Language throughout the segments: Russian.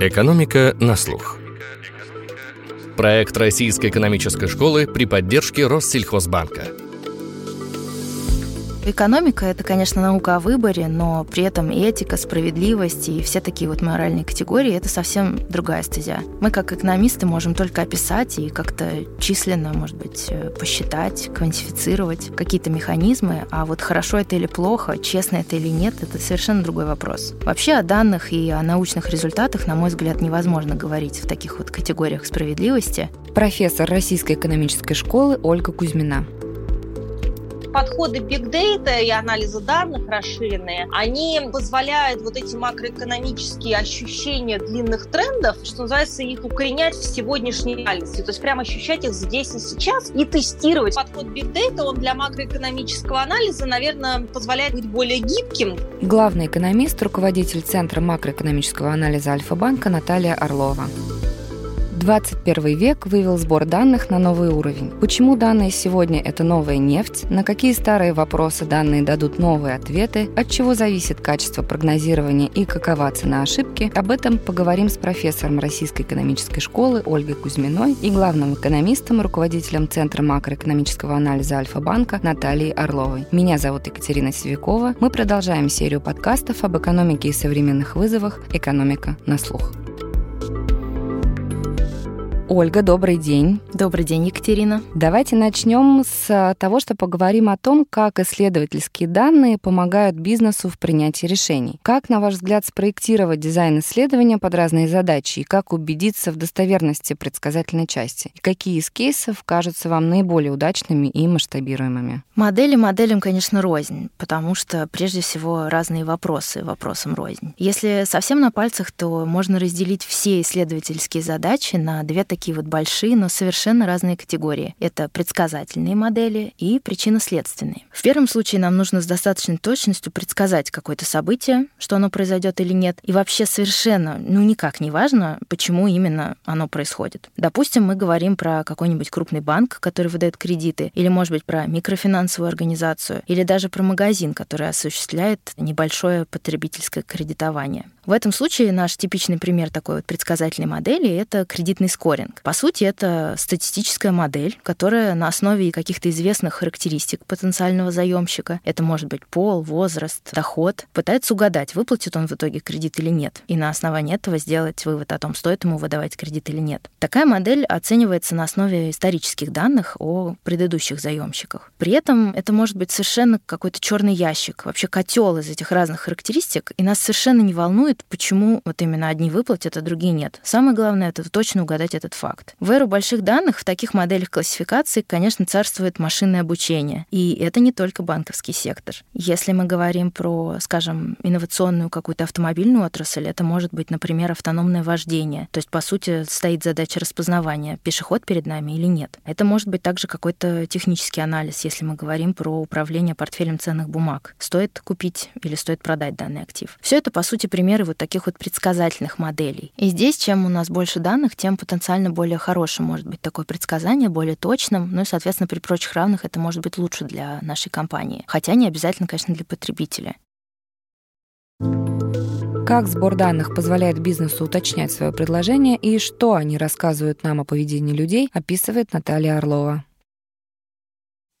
Экономика на слух. Проект Российской экономической школы при поддержке Россельхозбанка – Экономика – это, конечно, наука о выборе, но при этом этика, справедливость и все такие вот моральные категории – это совсем другая стезя. Мы, как экономисты, можем только описать и как-то численно, может быть, э, посчитать, квантифицировать какие-то механизмы, а вот хорошо это или плохо, честно это или нет – это совершенно другой вопрос. Вообще о данных и о научных результатах, на мой взгляд, невозможно говорить в таких вот категориях справедливости. Профессор Российской экономической школы Ольга Кузьмина подходы big data и анализа данных расширенные, они позволяют вот эти макроэкономические ощущения длинных трендов, что называется, их укоренять в сегодняшней реальности. То есть прямо ощущать их здесь и сейчас и тестировать. Подход big data, он для макроэкономического анализа, наверное, позволяет быть более гибким. Главный экономист, руководитель Центра макроэкономического анализа Альфа-банка Наталья Орлова. 21 век вывел сбор данных на новый уровень. Почему данные сегодня – это новая нефть? На какие старые вопросы данные дадут новые ответы? От чего зависит качество прогнозирования и какова цена ошибки? Об этом поговорим с профессором Российской экономической школы Ольгой Кузьминой и главным экономистом, руководителем Центра макроэкономического анализа Альфа-банка Натальей Орловой. Меня зовут Екатерина Севикова. Мы продолжаем серию подкастов об экономике и современных вызовах «Экономика на слух». Ольга, добрый день. Добрый день, Екатерина. Давайте начнем с того, что поговорим о том, как исследовательские данные помогают бизнесу в принятии решений. Как, на ваш взгляд, спроектировать дизайн исследования под разные задачи и как убедиться в достоверности предсказательной части? И какие из кейсов кажутся вам наиболее удачными и масштабируемыми? Модели моделям, конечно, рознь, потому что прежде всего разные вопросы вопросам рознь. Если совсем на пальцах, то можно разделить все исследовательские задачи на две такие вот большие, но совершенно разные категории. Это предсказательные модели и причинно-следственные. В первом случае нам нужно с достаточной точностью предсказать какое-то событие, что оно произойдет или нет, и вообще совершенно, ну никак не важно, почему именно оно происходит. Допустим, мы говорим про какой-нибудь крупный банк, который выдает кредиты, или, может быть, про микрофинансовую организацию, или даже про магазин, который осуществляет небольшое потребительское кредитование. В этом случае наш типичный пример такой вот предсказательной модели — это кредитный скоринг. По сути, это статистическая модель, которая на основе каких-то известных характеристик потенциального заемщика, это может быть пол, возраст, доход, пытается угадать, выплатит он в итоге кредит или нет, и на основании этого сделать вывод о том, стоит ему выдавать кредит или нет. Такая модель оценивается на основе исторических данных о предыдущих заемщиках. При этом это может быть совершенно какой-то черный ящик, вообще котел из этих разных характеристик, и нас совершенно не волнует, почему вот именно одни выплатят, а другие нет. Самое главное — это точно угадать этот факт. В эру больших данных в таких моделях классификации, конечно, царствует машинное обучение. И это не только банковский сектор. Если мы говорим про, скажем, инновационную какую-то автомобильную отрасль, это может быть, например, автономное вождение. То есть, по сути, стоит задача распознавания, пешеход перед нами или нет. Это может быть также какой-то технический анализ, если мы говорим про управление портфелем ценных бумаг. Стоит купить или стоит продать данный актив. Все это, по сути, примеры вот таких вот предсказательных моделей. И здесь, чем у нас больше данных, тем потенциально более хорошим может быть такое предсказание, более точным, ну и, соответственно, при прочих равных это может быть лучше для нашей компании. Хотя не обязательно, конечно, для потребителя. Как сбор данных позволяет бизнесу уточнять свое предложение и что они рассказывают нам о поведении людей, описывает Наталья Орлова.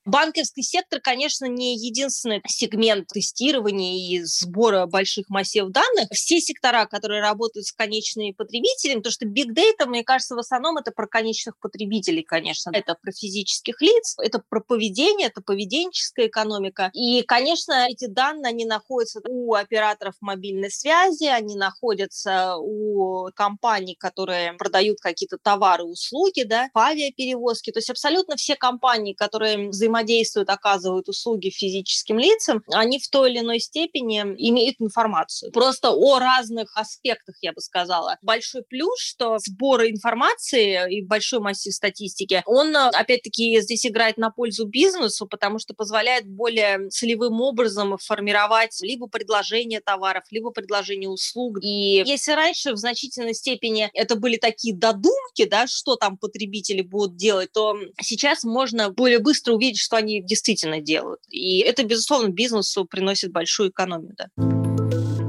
Банковский сектор, конечно, не единственный сегмент тестирования и сбора больших массив данных. Все сектора, которые работают с конечными потребителями, то что big data, мне кажется, в основном это про конечных потребителей, конечно. Это про физических лиц, это про поведение, это поведенческая экономика. И, конечно, эти данные, они находятся у операторов мобильной связи, они находятся у компаний, которые продают какие-то товары, услуги, да, по авиаперевозке. То есть абсолютно все компании, которые взаимодействуют взаимодействуют, оказывают услуги физическим лицам, они в той или иной степени имеют информацию. Просто о разных аспектах, я бы сказала. Большой плюс, что сбор информации и большой массив статистики, он, опять-таки, здесь играет на пользу бизнесу, потому что позволяет более целевым образом формировать либо предложение товаров, либо предложение услуг. И если раньше в значительной степени это были такие додумки, да, что там потребители будут делать, то сейчас можно более быстро увидеть, что они действительно делают. И это, безусловно, бизнесу приносит большую экономию. Да.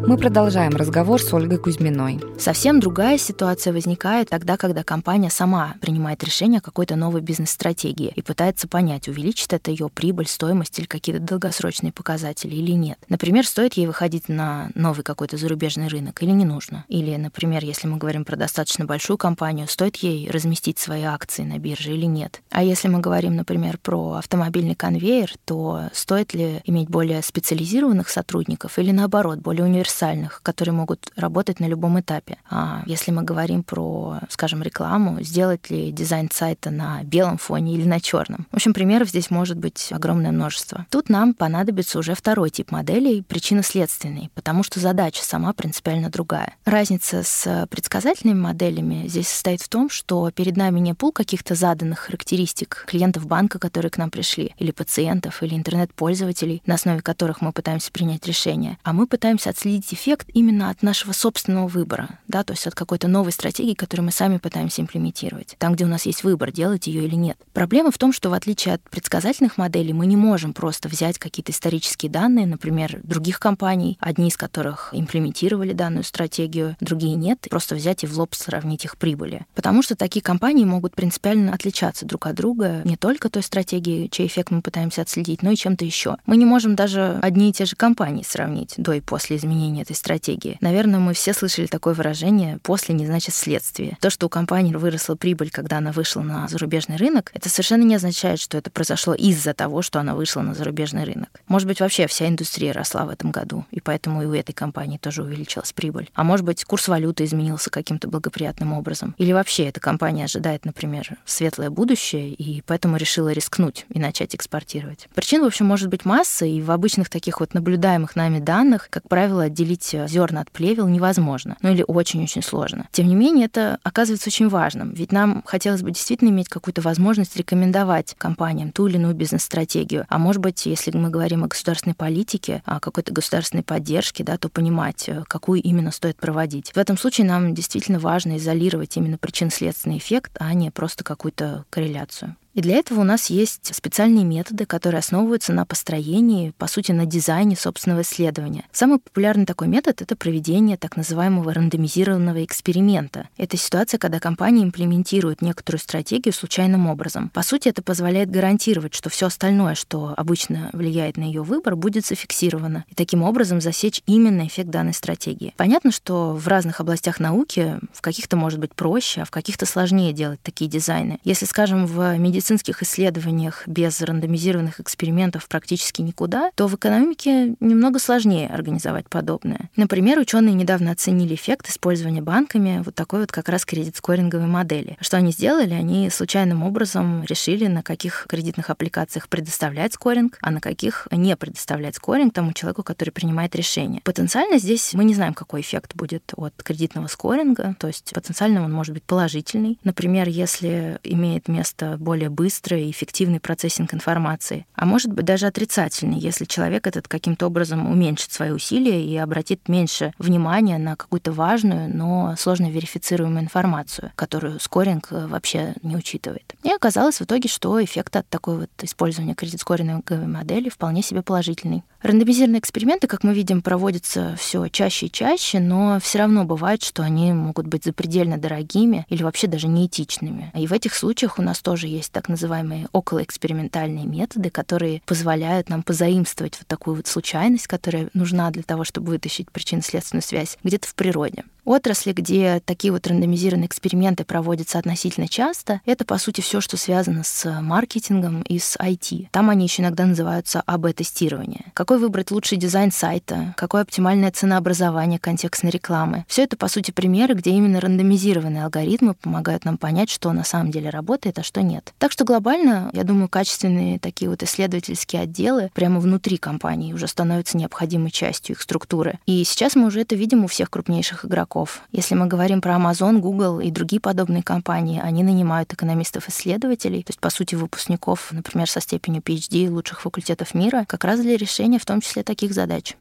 Мы продолжаем разговор с Ольгой Кузьминой. Совсем другая ситуация возникает тогда, когда компания сама принимает решение о какой-то новой бизнес-стратегии и пытается понять, увеличит это ее прибыль, стоимость или какие-то долгосрочные показатели или нет. Например, стоит ей выходить на новый какой-то зарубежный рынок или не нужно. Или, например, если мы говорим про достаточно большую компанию, стоит ей разместить свои акции на бирже или нет. А если мы говорим, например, про автомобильный конвейер, то стоит ли иметь более специализированных сотрудников или наоборот, более универсальных универсальных, которые могут работать на любом этапе. А если мы говорим про, скажем, рекламу, сделать ли дизайн сайта на белом фоне или на черном. В общем, примеров здесь может быть огромное множество. Тут нам понадобится уже второй тип моделей, причинно-следственный, потому что задача сама принципиально другая. Разница с предсказательными моделями здесь состоит в том, что перед нами не пул каких-то заданных характеристик клиентов банка, которые к нам пришли, или пациентов, или интернет-пользователей, на основе которых мы пытаемся принять решение, а мы пытаемся отследить получить эффект именно от нашего собственного выбора, да, то есть от какой-то новой стратегии, которую мы сами пытаемся имплементировать, там, где у нас есть выбор, делать ее или нет. Проблема в том, что в отличие от предсказательных моделей, мы не можем просто взять какие-то исторические данные, например, других компаний, одни из которых имплементировали данную стратегию, другие нет, просто взять и в лоб сравнить их прибыли. Потому что такие компании могут принципиально отличаться друг от друга не только той стратегией, чей эффект мы пытаемся отследить, но и чем-то еще. Мы не можем даже одни и те же компании сравнить до и после изменения применения этой стратегии. Наверное, мы все слышали такое выражение «после не значит следствие». То, что у компании выросла прибыль, когда она вышла на зарубежный рынок, это совершенно не означает, что это произошло из-за того, что она вышла на зарубежный рынок. Может быть, вообще вся индустрия росла в этом году, и поэтому и у этой компании тоже увеличилась прибыль. А может быть, курс валюты изменился каким-то благоприятным образом. Или вообще эта компания ожидает, например, светлое будущее, и поэтому решила рискнуть и начать экспортировать. Причин, в общем, может быть масса, и в обычных таких вот наблюдаемых нами данных, как правило, отделить отделить э, зерна от плевел невозможно, ну или очень-очень сложно. Тем не менее, это оказывается очень важным, ведь нам хотелось бы действительно иметь какую-то возможность рекомендовать компаниям ту или иную бизнес-стратегию. А может быть, если мы говорим о государственной политике, о какой-то государственной поддержке, да, то понимать, э, какую именно стоит проводить. В этом случае нам действительно важно изолировать именно причинно-следственный эффект, а не просто какую-то корреляцию. И для этого у нас есть специальные методы, которые основываются на построении, по сути, на дизайне собственного исследования. Самый популярный такой метод — это проведение так называемого рандомизированного эксперимента. Это ситуация, когда компания имплементирует некоторую стратегию случайным образом. По сути, это позволяет гарантировать, что все остальное, что обычно влияет на ее выбор, будет зафиксировано, и таким образом засечь именно эффект данной стратегии. Понятно, что в разных областях науки в каких-то может быть проще, а в каких-то сложнее делать такие дизайны. Если, скажем, в медицине медицинских исследованиях без рандомизированных экспериментов практически никуда, то в экономике немного сложнее организовать подобное. Например, ученые недавно оценили эффект использования банками вот такой вот как раз кредит-скоринговой модели. Что они сделали? Они случайным образом решили, на каких кредитных аппликациях предоставлять скоринг, а на каких не предоставлять скоринг тому человеку, который принимает решение. Потенциально здесь мы не знаем, какой эффект будет от кредитного скоринга, то есть потенциально он может быть положительный. Например, если имеет место более быстрый и эффективный процессинг информации, а может быть даже отрицательный, если человек этот каким-то образом уменьшит свои усилия и обратит меньше внимания на какую-то важную, но сложно верифицируемую информацию, которую скоринг э, вообще не учитывает. И оказалось в итоге, что эффект от такой вот использования кредит-скоринговой модели вполне себе положительный. Рандомизированные эксперименты, как мы видим, проводятся все чаще и чаще, но все равно бывает, что они могут быть запредельно дорогими или вообще даже неэтичными. И в этих случаях у нас тоже есть так называемые околоэкспериментальные методы, которые позволяют нам позаимствовать вот такую вот случайность, которая нужна для того, чтобы вытащить причинно-следственную связь где-то в природе. Отрасли, где такие вот рандомизированные эксперименты проводятся относительно часто, это, по сути, все, что связано с маркетингом и с IT. Там они еще иногда называются АБ-тестирование. Какой выбрать лучший дизайн сайта, какое оптимальное ценообразование контекстной рекламы. Все это, по сути, примеры, где именно рандомизированные алгоритмы помогают нам понять, что на самом деле работает, а что нет. Так что глобально, я думаю, качественные такие вот исследовательские отделы прямо внутри компании уже становятся необходимой частью их структуры. И сейчас мы уже это видим у всех крупнейших игроков игроков. Если мы говорим про Amazon, Google и другие подобные компании, они нанимают экономистов-исследователей, то есть, по сути, выпускников, например, со степенью PhD лучших факультетов мира, как раз для решения в том числе таких задач.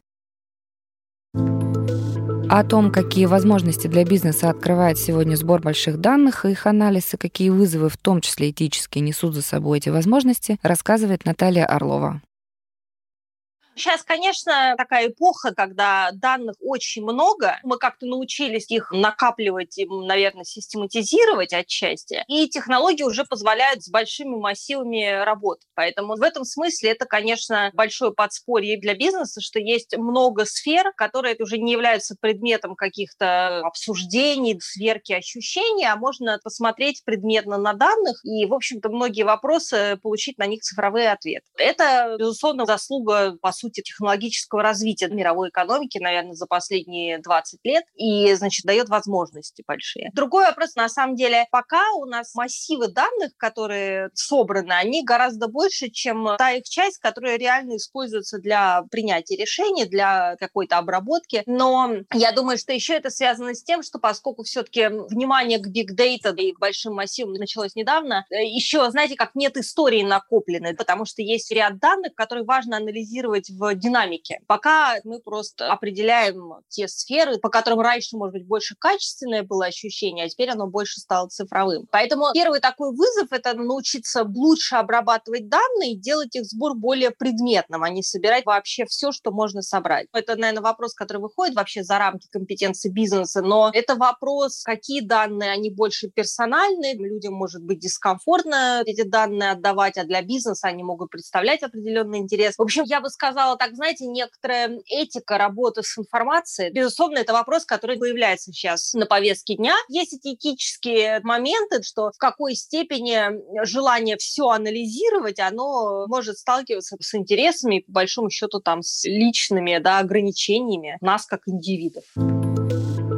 О том, какие возможности для бизнеса открывает сегодня сбор больших данных и их анализ, и какие вызовы, в том числе этические, несут за собой эти возможности, рассказывает Наталья Орлова. Сейчас, конечно, такая эпоха, когда данных очень много. Мы как-то научились их накапливать и, наверное, систематизировать отчасти. И технологии уже позволяют с большими массивами работать. Поэтому в этом смысле это, конечно, большое подспорье для бизнеса, что есть много сфер, которые уже не являются предметом каких-то обсуждений, сверки ощущений, а можно посмотреть предметно на данных и, в общем-то, многие вопросы получить на них цифровые ответы. Это, безусловно, заслуга, по сути, технологического развития мировой экономики, наверное, за последние 20 лет, и, значит, дает возможности большие. Другой вопрос, на самом деле, пока у нас массивы данных, которые собраны, они гораздо больше, чем та их часть, которая реально используется для принятия решений, для какой-то обработки. Но я думаю, что еще это связано с тем, что поскольку все-таки внимание к big data и к большим массивам началось недавно, э, еще, знаете, как нет истории накопленной, потому что есть ряд данных, которые важно анализировать в динамике. Пока мы просто определяем те сферы, по которым раньше, может быть, больше качественное было ощущение, а теперь оно больше стало цифровым. Поэтому первый такой вызов – это научиться лучше обрабатывать данные и делать их сбор более предметным, а не собирать вообще все, что можно собрать. Это, наверное, вопрос, который выходит вообще за рамки компетенции бизнеса, но это вопрос, какие данные, они больше персональные, людям может быть дискомфортно эти данные отдавать, а для бизнеса они могут представлять определенный интерес. В общем, я бы сказала так, знаете, некоторая этика работы с информацией. Безусловно, это вопрос, который появляется сейчас на повестке дня. Есть эти этические моменты, что в какой степени желание все анализировать, оно может сталкиваться с интересами и, по большому счету, там, с личными да, ограничениями нас как индивидов.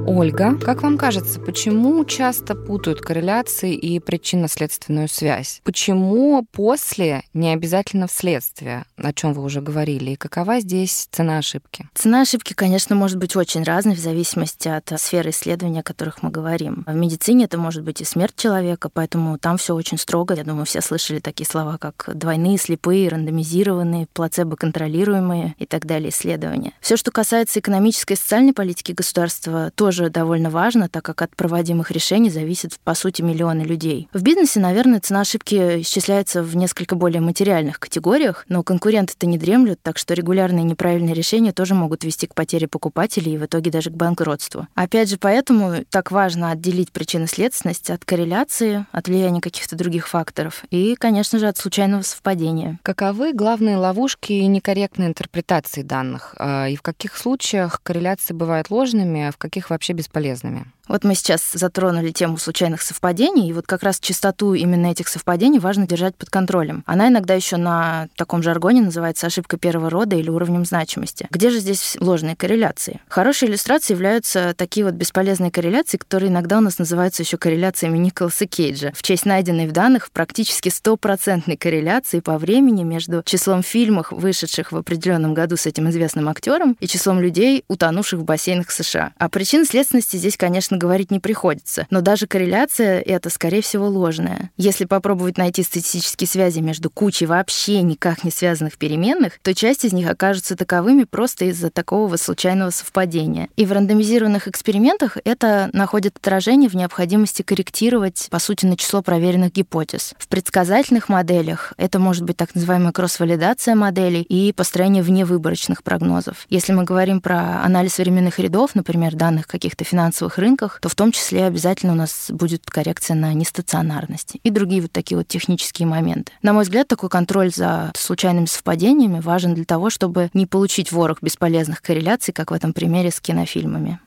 Ольга, как вам кажется, почему часто путают корреляции и причинно-следственную связь? Почему после не обязательно вследствие, о чем вы уже говорили, и какова здесь цена ошибки? Цена ошибки, конечно, может быть очень разной в зависимости от сферы исследования, о которых мы говорим. В медицине это может быть и смерть человека, поэтому там все очень строго. Я думаю, все слышали такие слова, как двойные, слепые, рандомизированные, плацебо-контролируемые и так далее исследования. Все, что касается экономической и социальной политики государства, тоже довольно важно, так как от проводимых решений зависит, по сути, миллионы людей. В бизнесе, наверное, цена ошибки исчисляется в несколько более материальных категориях, но конкуренты-то не дремлют, так что регулярные неправильные решения тоже могут вести к потере покупателей и в итоге даже к банкротству. Опять же, поэтому так важно отделить причинно-следственность от корреляции, от влияния каких-то других факторов и, конечно же, от случайного совпадения. Каковы главные ловушки и некорректные интерпретации данных? А, и в каких случаях корреляции бывают ложными, а в каких вообще бесполезными. Вот мы сейчас затронули тему случайных совпадений, и вот как раз частоту именно этих совпадений важно держать под контролем. Она иногда еще на таком жаргоне называется ошибка первого рода или уровнем значимости. Где же здесь ложные корреляции? Хорошей иллюстрацией являются такие вот бесполезные корреляции, которые иногда у нас называются еще корреляциями Николаса Кейджа, в честь найденной в данных практически стопроцентной корреляции по времени между числом фильмов, вышедших в определенном году с этим известным актером, и числом людей, утонувших в бассейнах США. А причин следственности здесь, конечно, говорить не приходится. Но даже корреляция — это, скорее всего, ложная. Если попробовать найти статистические связи между кучей вообще никак не связанных переменных, то часть из них окажутся таковыми просто из-за такого случайного совпадения. И в рандомизированных экспериментах это находит отражение в необходимости корректировать, по сути, на число проверенных гипотез. В предсказательных моделях это может быть так называемая кросс-валидация моделей и построение вневыборочных прогнозов. Если мы говорим про анализ временных рядов, например, данных каких-то финансовых рынков, рынках, то в том числе обязательно у нас будет коррекция на нестационарность и другие вот такие вот технические моменты. На мой взгляд, такой контроль за случайными совпадениями важен для того, чтобы не получить ворох бесполезных корреляций, как в этом примере с кинофильмами.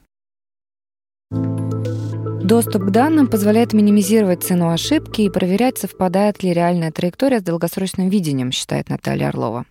Доступ к данным позволяет минимизировать цену ошибки и проверять, совпадает ли реальная траектория с долгосрочным видением, считает Наталья Орлова.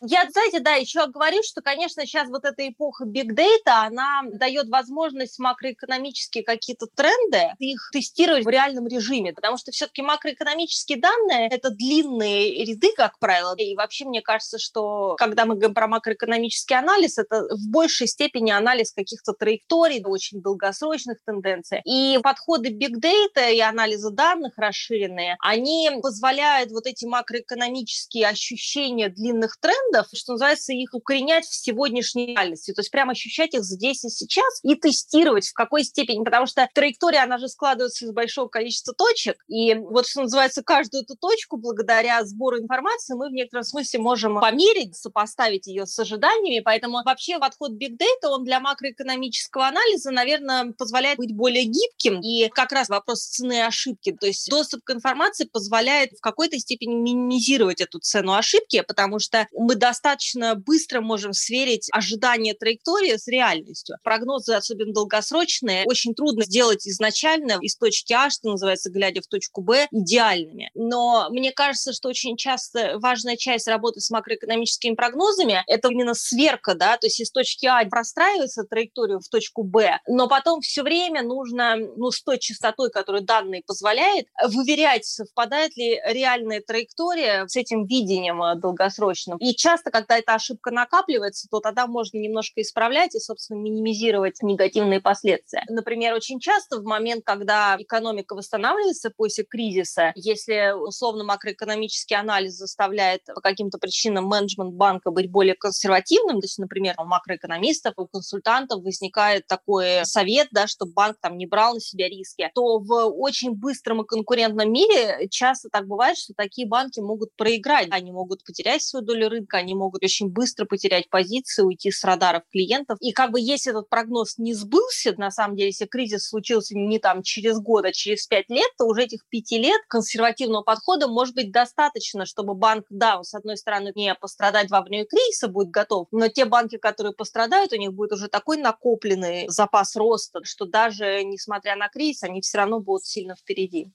Я, знаете, да, еще говорю, что, конечно, сейчас вот эта эпоха big data, она дает возможность макроэкономические какие-то тренды, их тестировать в реальном режиме, потому что все-таки макроэкономические данные – это длинные ряды, как правило, и вообще мне кажется, что когда мы говорим про макроэкономический анализ, это в большей степени анализ каких-то траекторий, очень долгосрочных тенденций. И подходы big data и анализа данных расширенные, они позволяют вот эти макроэкономические ощущения длинных трендов трендов, что называется, их укоренять в сегодняшней реальности, то есть прямо ощущать их здесь и сейчас и тестировать в какой степени, потому что траектория, она же складывается из большого количества точек, и вот, что называется, каждую эту точку, благодаря сбору информации, мы в некотором смысле можем померить, сопоставить ее с ожиданиями, поэтому вообще подход Big Data, он для макроэкономического анализа, наверное, позволяет быть более гибким, и как раз вопрос цены ошибки, то есть доступ к информации позволяет в какой-то степени минимизировать эту цену ошибки, потому что мы достаточно быстро можем сверить ожидания траектории с реальностью. Прогнозы, особенно долгосрочные, очень трудно сделать изначально из точки А, что называется, глядя в точку Б, идеальными. Но мне кажется, что очень часто важная часть работы с макроэкономическими прогнозами – это именно сверка, да, то есть из точки А простраивается траекторию в точку Б, но потом все время нужно, ну, с той частотой, которую данные позволяет, выверять, совпадает ли реальная траектория с этим видением э, долгосрочным. И часто, когда эта ошибка накапливается, то тогда можно немножко исправлять и, собственно, минимизировать негативные последствия. Например, очень часто в момент, когда экономика восстанавливается после кризиса, если условно макроэкономический анализ заставляет по каким-то причинам менеджмент банка быть более консервативным, то есть, например, у макроэкономистов, у консультантов возникает такой совет, да, чтобы банк там не брал на себя риски, то в очень быстром и конкурентном мире часто так бывает, что такие банки могут проиграть, они могут потерять свою долю рынка, они могут очень быстро потерять позиции, уйти с радаров клиентов. И как бы если этот прогноз не сбылся, на самом деле, если кризис случился не там через год, а через пять лет, то уже этих пяти лет консервативного подхода может быть достаточно, чтобы банк, да, с одной стороны, не пострадать во время кризиса будет готов, но те банки, которые пострадают, у них будет уже такой накопленный запас роста, что даже несмотря на кризис, они все равно будут сильно впереди.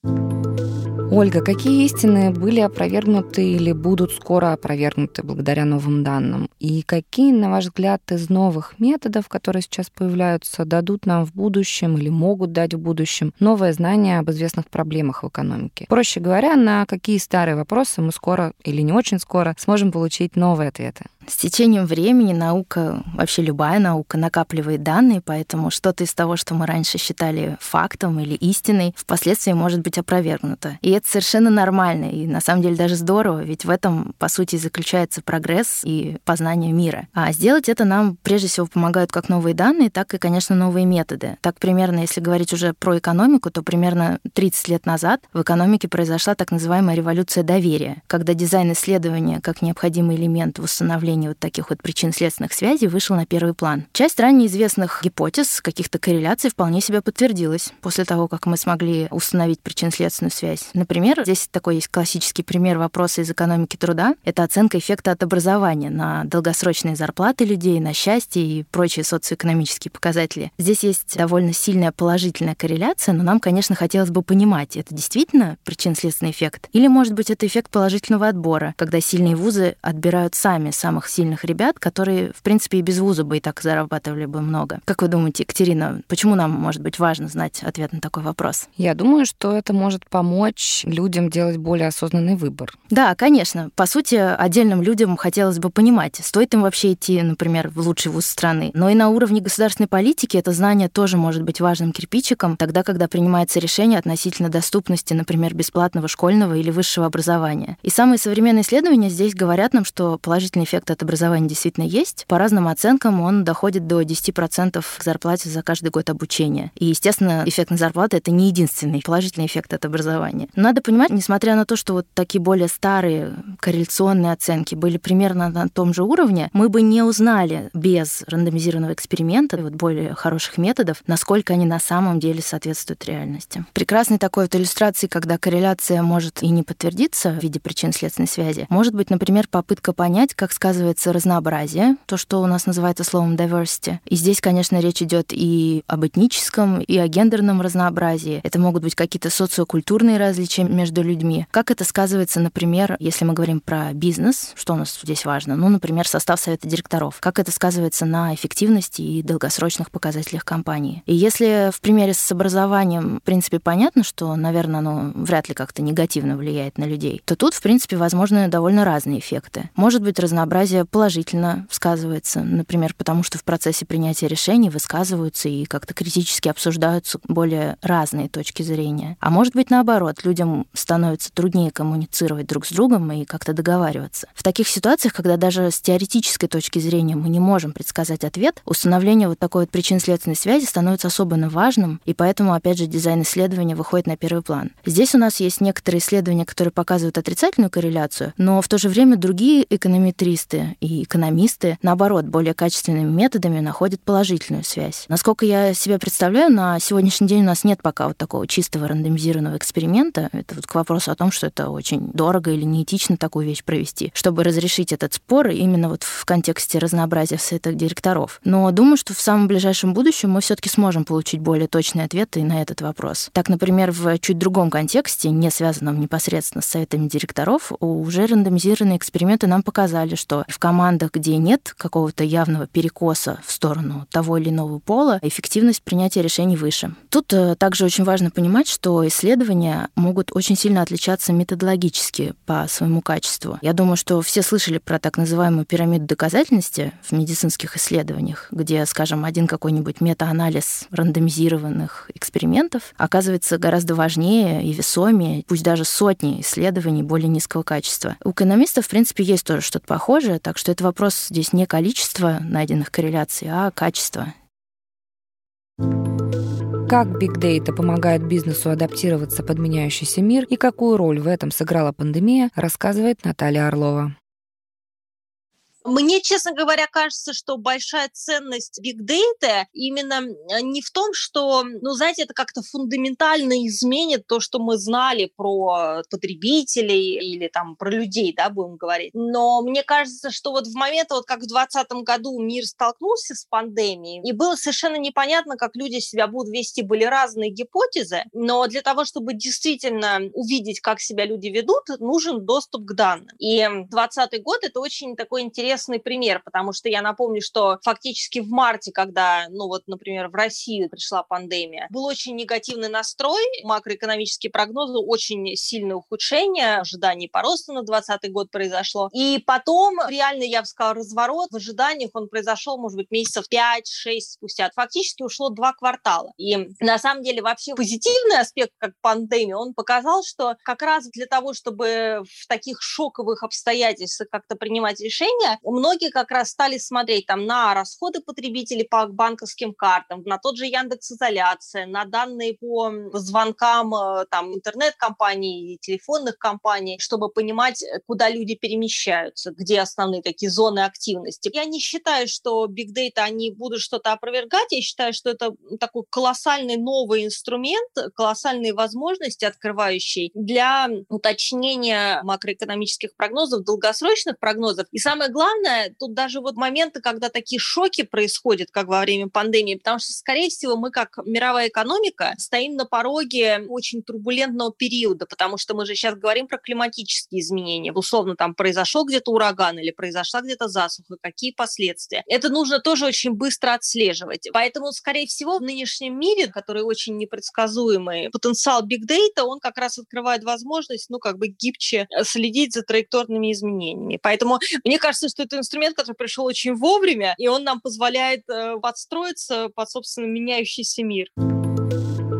Ольга, какие истины были опровергнуты или будут скоро опровергнуты благодаря новым данным? И какие, на ваш взгляд, из новых методов, которые сейчас появляются, дадут нам в будущем или могут дать в будущем новое знание об известных проблемах в экономике? Проще говоря, на какие старые вопросы мы скоро или не очень скоро сможем получить новые ответы? С течением времени наука, вообще любая наука, накапливает данные, поэтому что-то из того, что мы раньше считали фактом или истиной, впоследствии может быть опровергнуто. И это совершенно нормально, и на самом деле даже здорово, ведь в этом, по сути, заключается прогресс и познание мира. А сделать это нам прежде всего помогают как новые данные, так и, конечно, новые методы. Так примерно, если говорить уже про экономику, то примерно 30 лет назад в экономике произошла так называемая революция доверия, когда дизайн исследования как необходимый элемент восстановления выявления вот таких вот причин-следственных связей вышел на первый план. Часть ранее известных гипотез, каких-то корреляций вполне себя подтвердилась после того, как мы смогли установить причинно-следственную связь. Например, здесь такой есть классический пример вопроса из экономики труда. Это оценка эффекта от образования на долгосрочные зарплаты людей, на счастье и прочие социоэкономические показатели. Здесь есть довольно сильная положительная корреляция, но нам, конечно, хотелось бы понимать, это действительно причинно-следственный эффект? Или, может быть, это эффект положительного отбора, когда сильные вузы отбирают сами самых самых сильных ребят, которые, в принципе, и без вуза бы и так зарабатывали бы много. Как вы думаете, Екатерина, почему нам, может быть, важно знать ответ на такой вопрос? Я думаю, что это может помочь людям делать более осознанный выбор. Да, конечно. По сути, отдельным людям хотелось бы понимать, стоит им вообще идти, например, в лучший вуз страны. Но и на уровне государственной политики это знание тоже может быть важным кирпичиком, тогда, когда принимается решение относительно доступности, например, бесплатного школьного или высшего образования. И самые современные исследования здесь говорят нам, что положительный эффект от образования действительно есть. По разным оценкам он доходит до 10% к зарплате за каждый год обучения. И, естественно, эффект на зарплату — это не единственный положительный эффект от образования. Надо понимать, несмотря на то, что вот такие более старые корреляционные оценки были примерно на том же уровне, мы бы не узнали без рандомизированного эксперимента, вот более хороших методов, насколько они на самом деле соответствуют реальности. Прекрасной такой вот иллюстрацией, когда корреляция может и не подтвердиться в виде причин-следственной связи, может быть, например, попытка понять, как сказывается оказывается разнообразие, то, что у нас называется словом diversity. И здесь, конечно, речь идет и об этническом, и о гендерном разнообразии. Это могут быть какие-то социокультурные различия между людьми. Как это сказывается, например, если мы говорим про бизнес, что у нас здесь важно? Ну, например, состав совета директоров. Как это сказывается на эффективности и долгосрочных показателях компании? И если в примере с образованием, в принципе, понятно, что, наверное, оно вряд ли как-то негативно влияет на людей, то тут, в принципе, возможны довольно разные эффекты. Может быть, разнообразие разнообразие положительно сказывается, например, потому что в процессе принятия решений высказываются и как-то критически обсуждаются более разные точки зрения. А может быть, наоборот, людям становится труднее коммуницировать друг с другом и как-то договариваться. В таких ситуациях, когда даже с теоретической точки зрения мы не можем предсказать ответ, установление вот такой вот причинно-следственной связи становится особенно важным, и поэтому, опять же, дизайн исследования выходит на первый план. Здесь у нас есть некоторые исследования, которые показывают отрицательную корреляцию, но в то же время другие эконометристы и экономисты, наоборот, более качественными методами находят положительную связь. Насколько я себе представляю, на сегодняшний день у нас нет пока вот такого чистого рандомизированного эксперимента. Это вот к вопросу о том, что это очень дорого или неэтично такую вещь провести, чтобы разрешить этот спор именно вот в контексте разнообразия совета директоров. Но думаю, что в самом ближайшем будущем мы все-таки сможем получить более точные ответы на этот вопрос. Так, например, в чуть другом контексте, не связанном непосредственно с советами директоров, уже рандомизированные эксперименты нам показали, что в командах, где нет какого-то явного перекоса в сторону того или иного пола, эффективность принятия решений выше. Тут э, также очень важно понимать, что исследования могут очень сильно отличаться методологически по своему качеству. Я думаю, что все слышали про так называемую пирамиду доказательности в медицинских исследованиях, где, скажем, один какой-нибудь метаанализ рандомизированных экспериментов оказывается гораздо важнее и весомее, пусть даже сотни исследований более низкого качества. У экономистов, в принципе, есть тоже что-то похожее, так что это вопрос здесь не количества найденных корреляций, а качества. Как Big Data помогает бизнесу адаптироваться под меняющийся мир и какую роль в этом сыграла пандемия, рассказывает Наталья Орлова. Мне, честно говоря, кажется, что большая ценность Big Data именно не в том, что, ну, знаете, это как-то фундаментально изменит то, что мы знали про потребителей или там про людей, да, будем говорить. Но мне кажется, что вот в момент, вот как в 2020 году мир столкнулся с пандемией, и было совершенно непонятно, как люди себя будут вести, были разные гипотезы, но для того, чтобы действительно увидеть, как себя люди ведут, нужен доступ к данным. И 2020 год – это очень такой интересный интересный пример, потому что я напомню, что фактически в марте, когда, ну вот, например, в Россию пришла пандемия, был очень негативный настрой, макроэкономические прогнозы, очень сильное ухудшение, ожиданий по росту на 2020 год произошло. И потом, реально, я бы сказала, разворот в ожиданиях, он произошел, может быть, месяцев 5-6 спустя. Фактически ушло два квартала. И на самом деле вообще позитивный аспект, как пандемия, он показал, что как раз для того, чтобы в таких шоковых обстоятельствах как-то принимать решения, у многих как раз стали смотреть там на расходы потребителей по банковским картам, на тот же Яндекс Изоляция, на данные по звонкам э, там интернет-компаний и телефонных компаний, чтобы понимать, э, куда люди перемещаются, где основные такие зоны активности. Я не считаю, что Big Data, они будут что-то опровергать, я считаю, что это такой колоссальный новый инструмент, колоссальные возможности открывающие для уточнения макроэкономических прогнозов, долгосрочных прогнозов. И самое главное, главное, тут даже вот моменты, когда такие шоки происходят, как во время пандемии, потому что, скорее всего, мы как мировая экономика стоим на пороге очень турбулентного периода, потому что мы же сейчас говорим про климатические изменения. Условно, там произошел где-то ураган или произошла где-то засуха, какие последствия. Это нужно тоже очень быстро отслеживать. Поэтому, скорее всего, в нынешнем мире, который очень непредсказуемый, потенциал Data, он как раз открывает возможность, ну, как бы гибче следить за траекторными изменениями. Поэтому мне кажется, что это инструмент, который пришел очень вовремя, и он нам позволяет э, подстроиться под, собственно, меняющийся мир.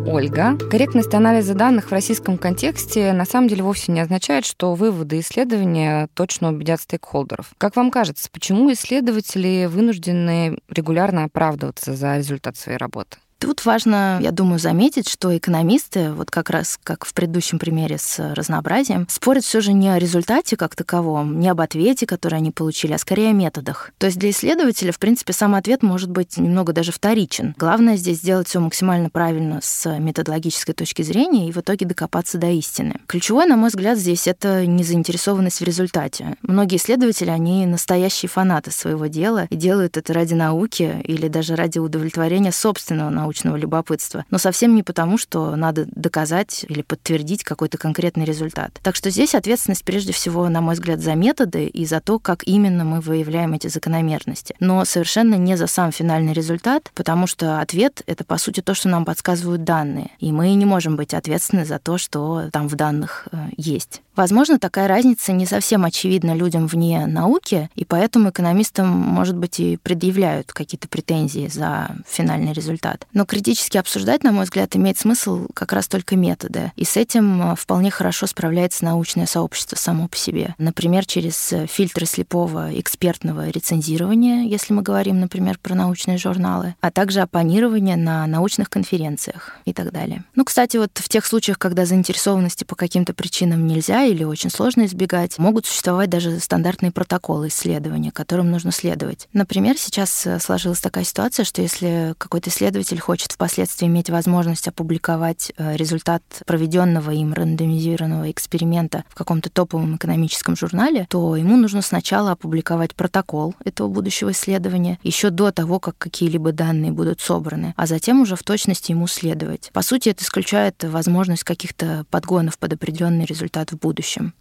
Ольга, корректность анализа данных в российском контексте на самом деле вовсе не означает, что выводы исследования точно убедят стейкхолдеров. Как вам кажется, почему исследователи вынуждены регулярно оправдываться за результат своей работы? Тут важно, я думаю, заметить, что экономисты, вот как раз как в предыдущем примере с разнообразием, спорят все же не о результате как таковом, не об ответе, который они получили, а скорее о методах. То есть для исследователя, в принципе, сам ответ может быть немного даже вторичен. Главное здесь сделать все максимально правильно с методологической точки зрения и в итоге докопаться до истины. Ключевое, на мой взгляд, здесь это незаинтересованность в результате. Многие исследователи, они настоящие фанаты своего дела и делают это ради науки или даже ради удовлетворения собственного научного научного любопытства, но совсем не потому, что надо доказать или подтвердить какой-то конкретный результат. Так что здесь ответственность прежде всего, на мой взгляд, за методы и за то, как именно мы выявляем эти закономерности. Но совершенно не за сам финальный результат, потому что ответ — это, по сути, то, что нам подсказывают данные. И мы не можем быть ответственны за то, что там в данных э, есть. Возможно, такая разница не совсем очевидна людям вне науки, и поэтому экономистам, может быть, и предъявляют какие-то претензии за финальный результат. Но критически обсуждать, на мой взгляд, имеет смысл как раз только методы. И с этим э, вполне хорошо справляется научное сообщество само по себе. Например, через фильтры слепого экспертного рецензирования, если мы говорим, например, про научные журналы, а также оппонирование на научных конференциях и так далее. Ну, кстати, вот в тех случаях, когда заинтересованности по каким-то причинам нельзя или очень сложно избегать, могут существовать даже стандартные протоколы исследования, которым нужно следовать. Например, сейчас э, сложилась такая ситуация, что если какой-то исследователь хочет впоследствии иметь возможность опубликовать э, результат проведенного им рандомизированного эксперимента в каком-то топовом экономическом журнале, то ему нужно сначала опубликовать протокол этого будущего исследования еще до того, как какие-либо данные будут собраны, а затем уже в точности ему следовать. По сути, это исключает возможность каких-то подгонов под определенный результат в будущем.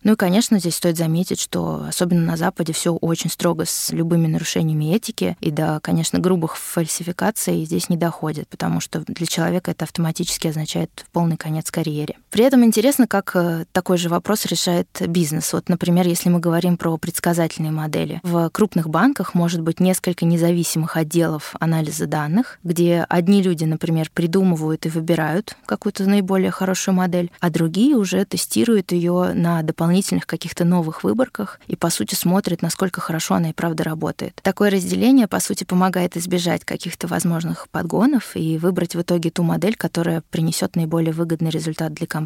Ну и, конечно, здесь стоит заметить, что особенно на Западе все очень строго с любыми нарушениями этики, и до, конечно, грубых фальсификаций здесь не доходит, потому что для человека это автоматически означает полный конец карьере. При этом интересно, как э, такой же вопрос решает бизнес. Вот, например, если мы говорим про предсказательные модели. В крупных банках может быть несколько независимых отделов анализа данных, где одни люди, например, придумывают и выбирают какую-то наиболее хорошую модель, а другие уже тестируют ее на дополнительных каких-то новых выборках и, по сути, смотрят, насколько хорошо она и правда работает. Такое разделение, по сути, помогает избежать каких-то возможных подгонов и выбрать в итоге ту модель, которая принесет наиболее выгодный результат для компании.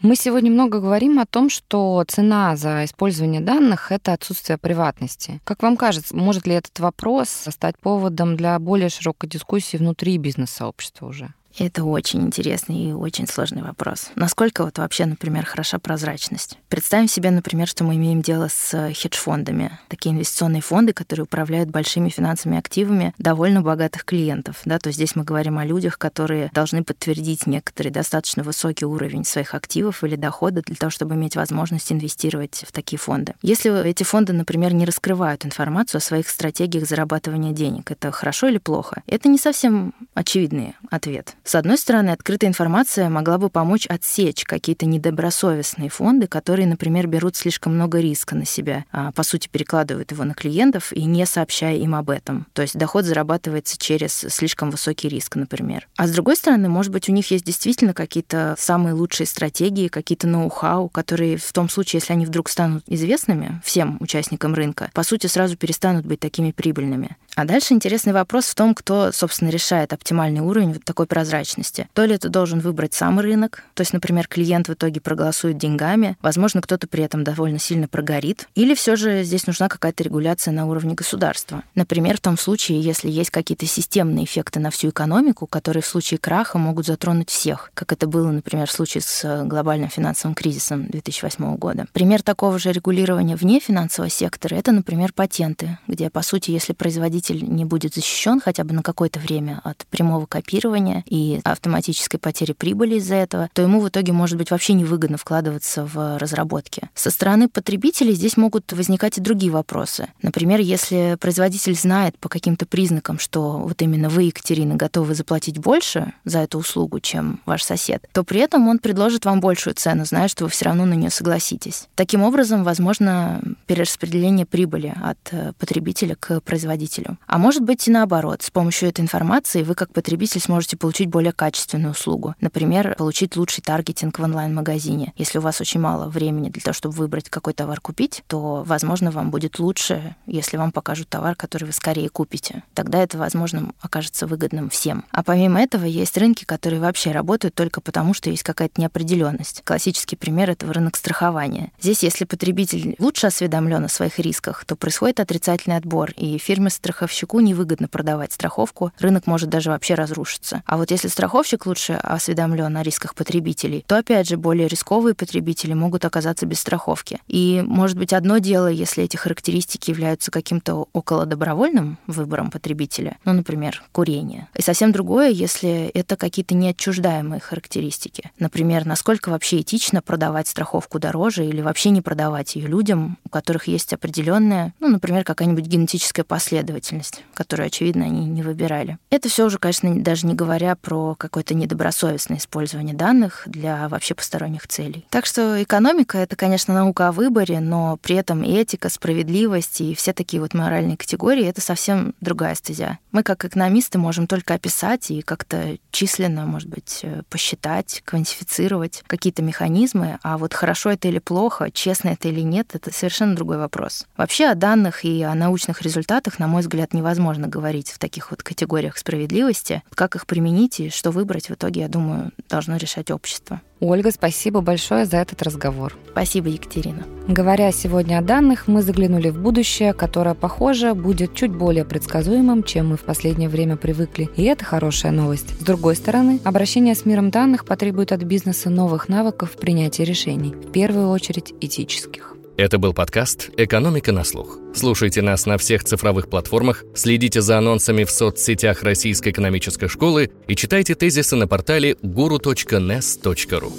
Мы сегодня много говорим о том, что цена за использование данных — это отсутствие приватности. Как вам кажется, может ли этот вопрос стать поводом для более широкой дискуссии внутри бизнес-сообщества уже? Это очень интересный и очень сложный вопрос. Насколько вот вообще, например, хороша прозрачность? Представим себе, например, что мы имеем дело с хедж-фондами. Такие инвестиционные фонды, которые управляют большими финансовыми активами довольно богатых клиентов. Да? То есть здесь мы говорим о людях, которые должны подтвердить некоторый достаточно высокий уровень своих активов или дохода для того, чтобы иметь возможность инвестировать в такие фонды. Если эти фонды, например, не раскрывают информацию о своих стратегиях зарабатывания денег, это хорошо или плохо? Это не совсем очевидный ответ. С одной стороны, открытая информация могла бы помочь отсечь какие-то недобросовестные фонды, которые, например, берут слишком много риска на себя, а по сути перекладывают его на клиентов и не сообщая им об этом. То есть доход зарабатывается через слишком высокий риск, например. А с другой стороны, может быть, у них есть действительно какие-то самые лучшие стратегии, какие-то ноу-хау, которые в том случае, если они вдруг станут известными всем участникам рынка, по сути, сразу перестанут быть такими прибыльными. А дальше интересный вопрос в том, кто, собственно, решает оптимальный уровень вот такой прозрачности. То ли это должен выбрать сам рынок, то есть, например, клиент в итоге проголосует деньгами, возможно, кто-то при этом довольно сильно прогорит, или все же здесь нужна какая-то регуляция на уровне государства. Например, в том случае, если есть какие-то системные эффекты на всю экономику, которые в случае краха могут затронуть всех, как это было, например, в случае с э, глобальным финансовым кризисом 2008 года. Пример такого же регулирования вне финансового сектора — это, например, патенты, где, по сути, если производитель пользователь не будет защищен хотя бы на какое-то время от прямого копирования и автоматической потери прибыли из-за этого, то ему в итоге может быть вообще невыгодно вкладываться в разработки. Со стороны потребителей здесь могут возникать и другие вопросы. Например, если производитель знает по каким-то признакам, что вот именно вы, Екатерина, готовы заплатить больше за эту услугу, чем ваш сосед, то при этом он предложит вам большую цену, зная, что вы все равно на нее согласитесь. Таким образом, возможно перераспределение прибыли от э, потребителя к производителю. А может быть и наоборот. С помощью этой информации вы как потребитель сможете получить более качественную услугу. Например, получить лучший таргетинг в онлайн-магазине. Если у вас очень мало времени для того, чтобы выбрать, какой товар купить, то, возможно, вам будет лучше, если вам покажут товар, который вы скорее купите. Тогда это, возможно, окажется выгодным всем. А помимо этого есть рынки, которые вообще работают только потому, что есть какая-то неопределенность. Классический пример этого рынок страхования. Здесь, если потребитель лучше осведомлен о своих рисках, то происходит отрицательный отбор, и фирмы страхования страховщику невыгодно продавать страховку, рынок может даже вообще разрушиться. А вот если страховщик лучше осведомлен о рисках потребителей, то опять же более рисковые потребители могут оказаться без страховки. И может быть одно дело, если эти характеристики являются каким-то около добровольным выбором потребителя, ну, например, курение. И совсем другое, если это какие-то неотчуждаемые характеристики. Например, насколько вообще этично продавать страховку дороже или вообще не продавать ее людям, у которых есть определенная, ну, например, какая-нибудь генетическая последовательность деятельность, которую, очевидно, они не выбирали. Это все уже, конечно, даже не говоря про какое-то недобросовестное использование данных для вообще посторонних целей. Так что экономика — это, конечно, наука о выборе, но при этом этика, справедливость и все такие вот моральные категории — это совсем другая стезя. Мы, как экономисты, можем только описать и как-то численно, может быть, э, посчитать, квантифицировать какие-то механизмы, а вот хорошо это или плохо, честно это или нет, это совершенно другой вопрос. Вообще о данных и о научных результатах, на мой взгляд, невозможно говорить в таких вот категориях справедливости. Как их применить и что выбрать, в итоге, я думаю, должно решать общество. Ольга, спасибо большое за этот разговор. Спасибо, Екатерина. Говоря сегодня о данных, мы заглянули в будущее, которое, похоже, будет чуть более предсказуемым, чем мы в последнее время привыкли. И это хорошая новость. С другой стороны, обращение с миром данных потребует от бизнеса новых навыков в принятии решений, в первую очередь этических. Это был подкаст «Экономика на слух». Слушайте нас на всех цифровых платформах, следите за анонсами в соцсетях Российской экономической школы и читайте тезисы на портале guru.nes.ru.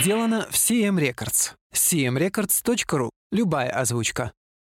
Сделано в CM Records. cmrecords.ru. Любая озвучка.